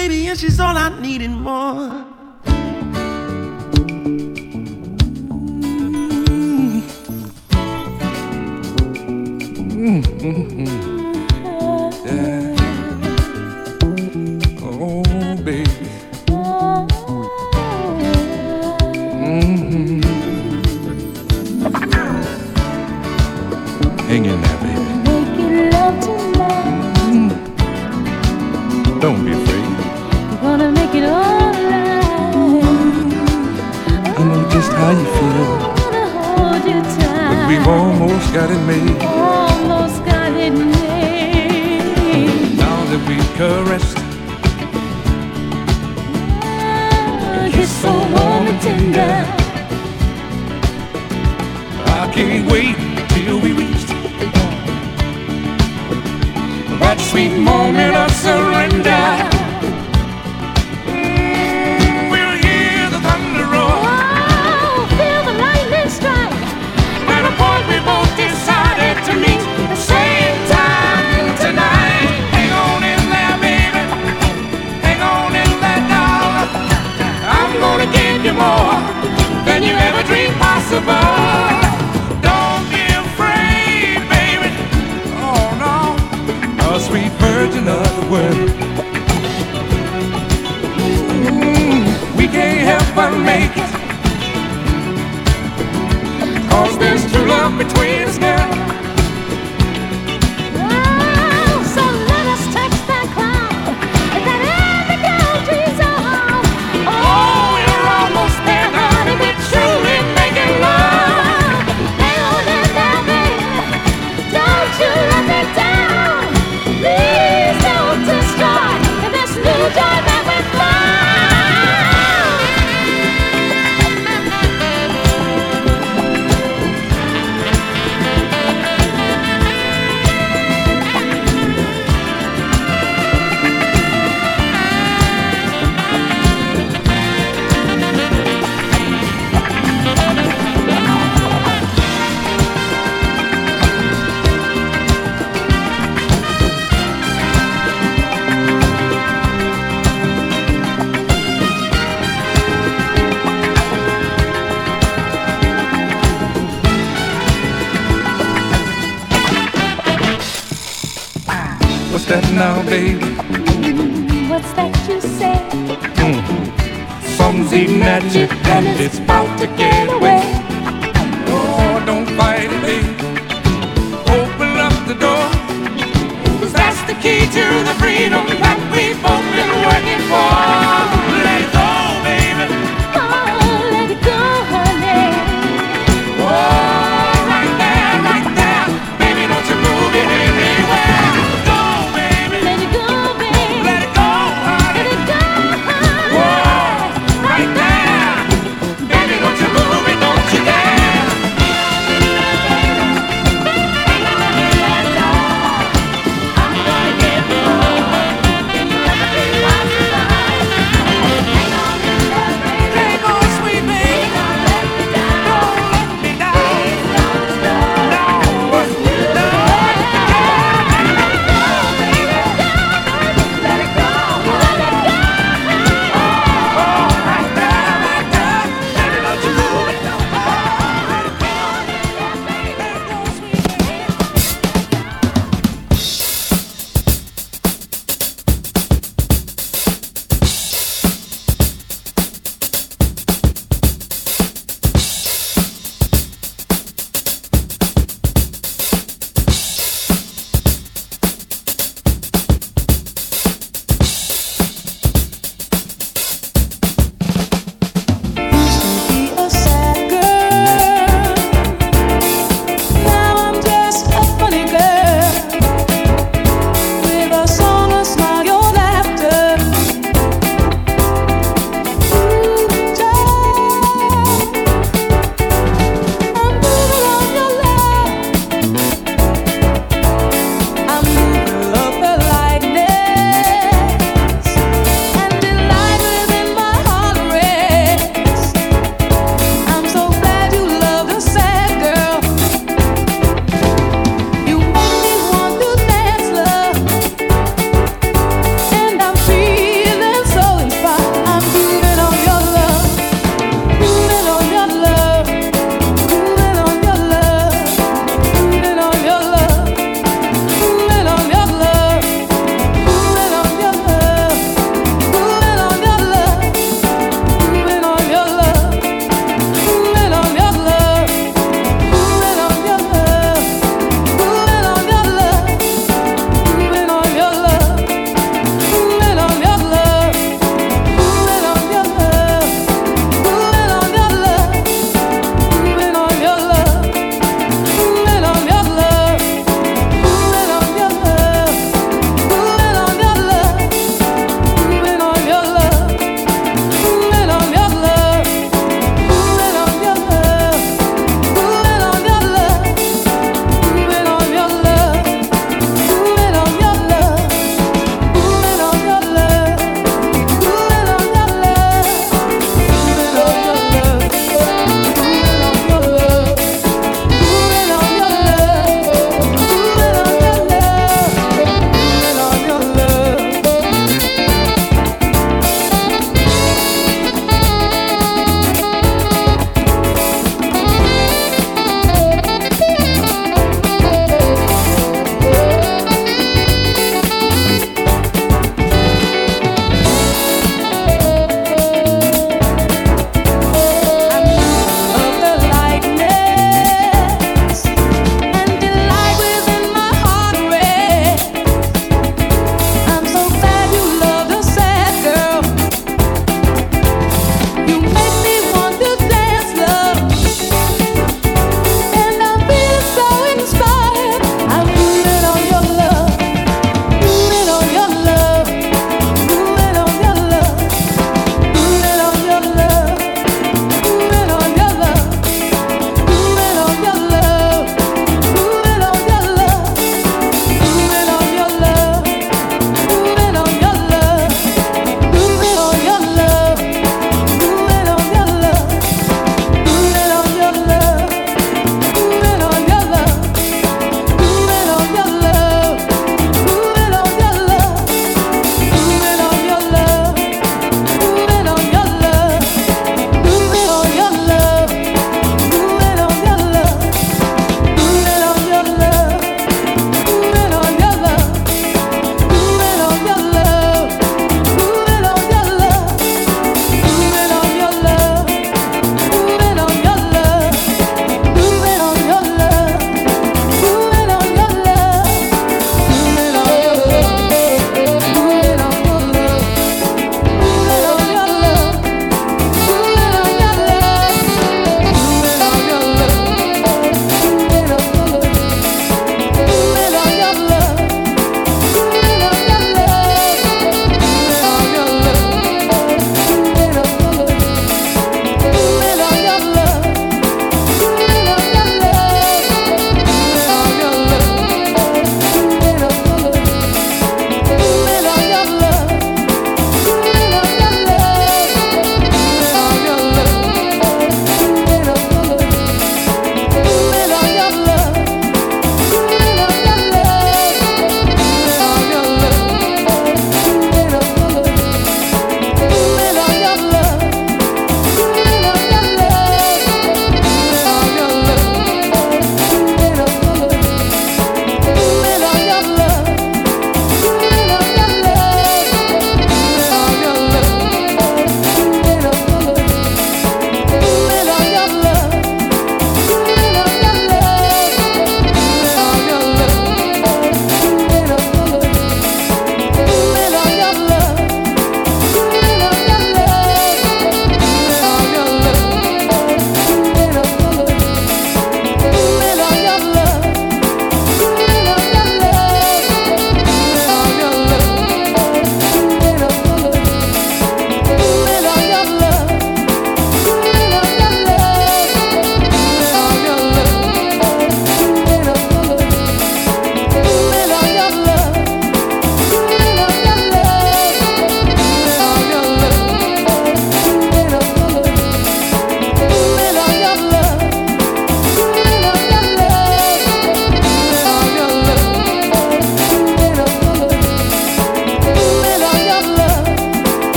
baby, and she's all I need and more. Mm-hmm. mm-hmm. got it made. Almost got it made. Now that we caressed, yeah, it's so warm and tender. I can't wait till we reach that sweet moment of surrender. never make it. Cause there's true love between us now.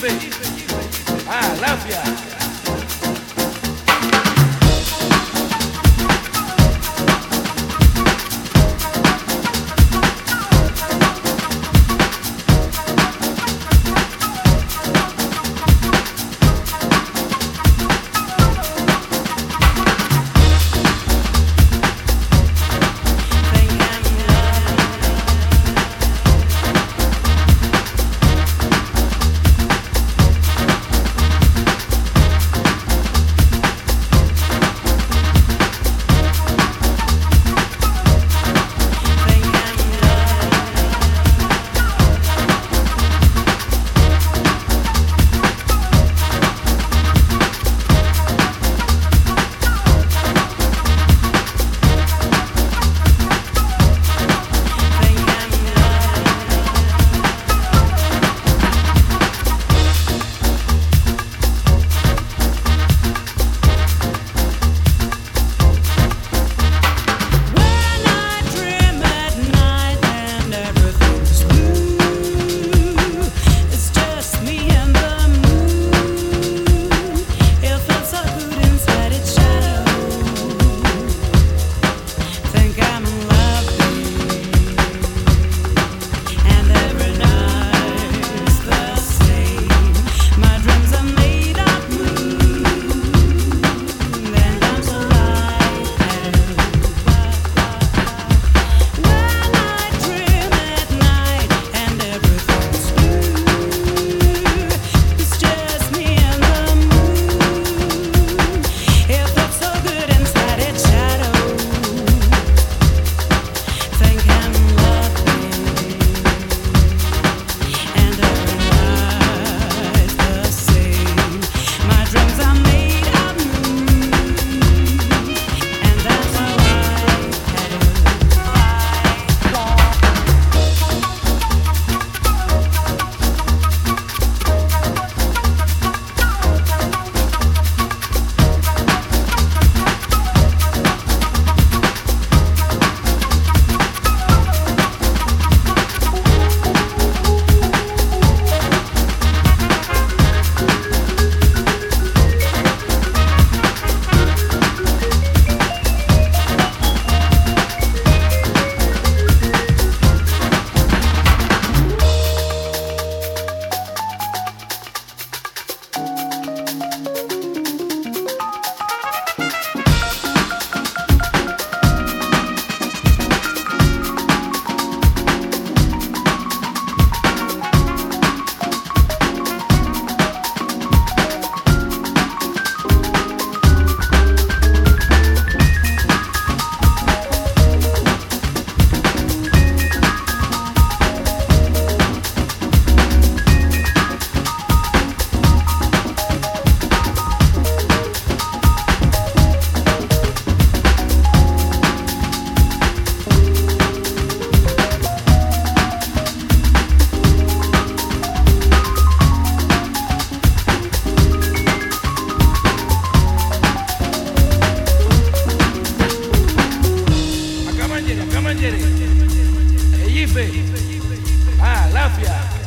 Yiffy. I love ya. Kamanjere, Kamanjere, Ejife, Ah, Lafia.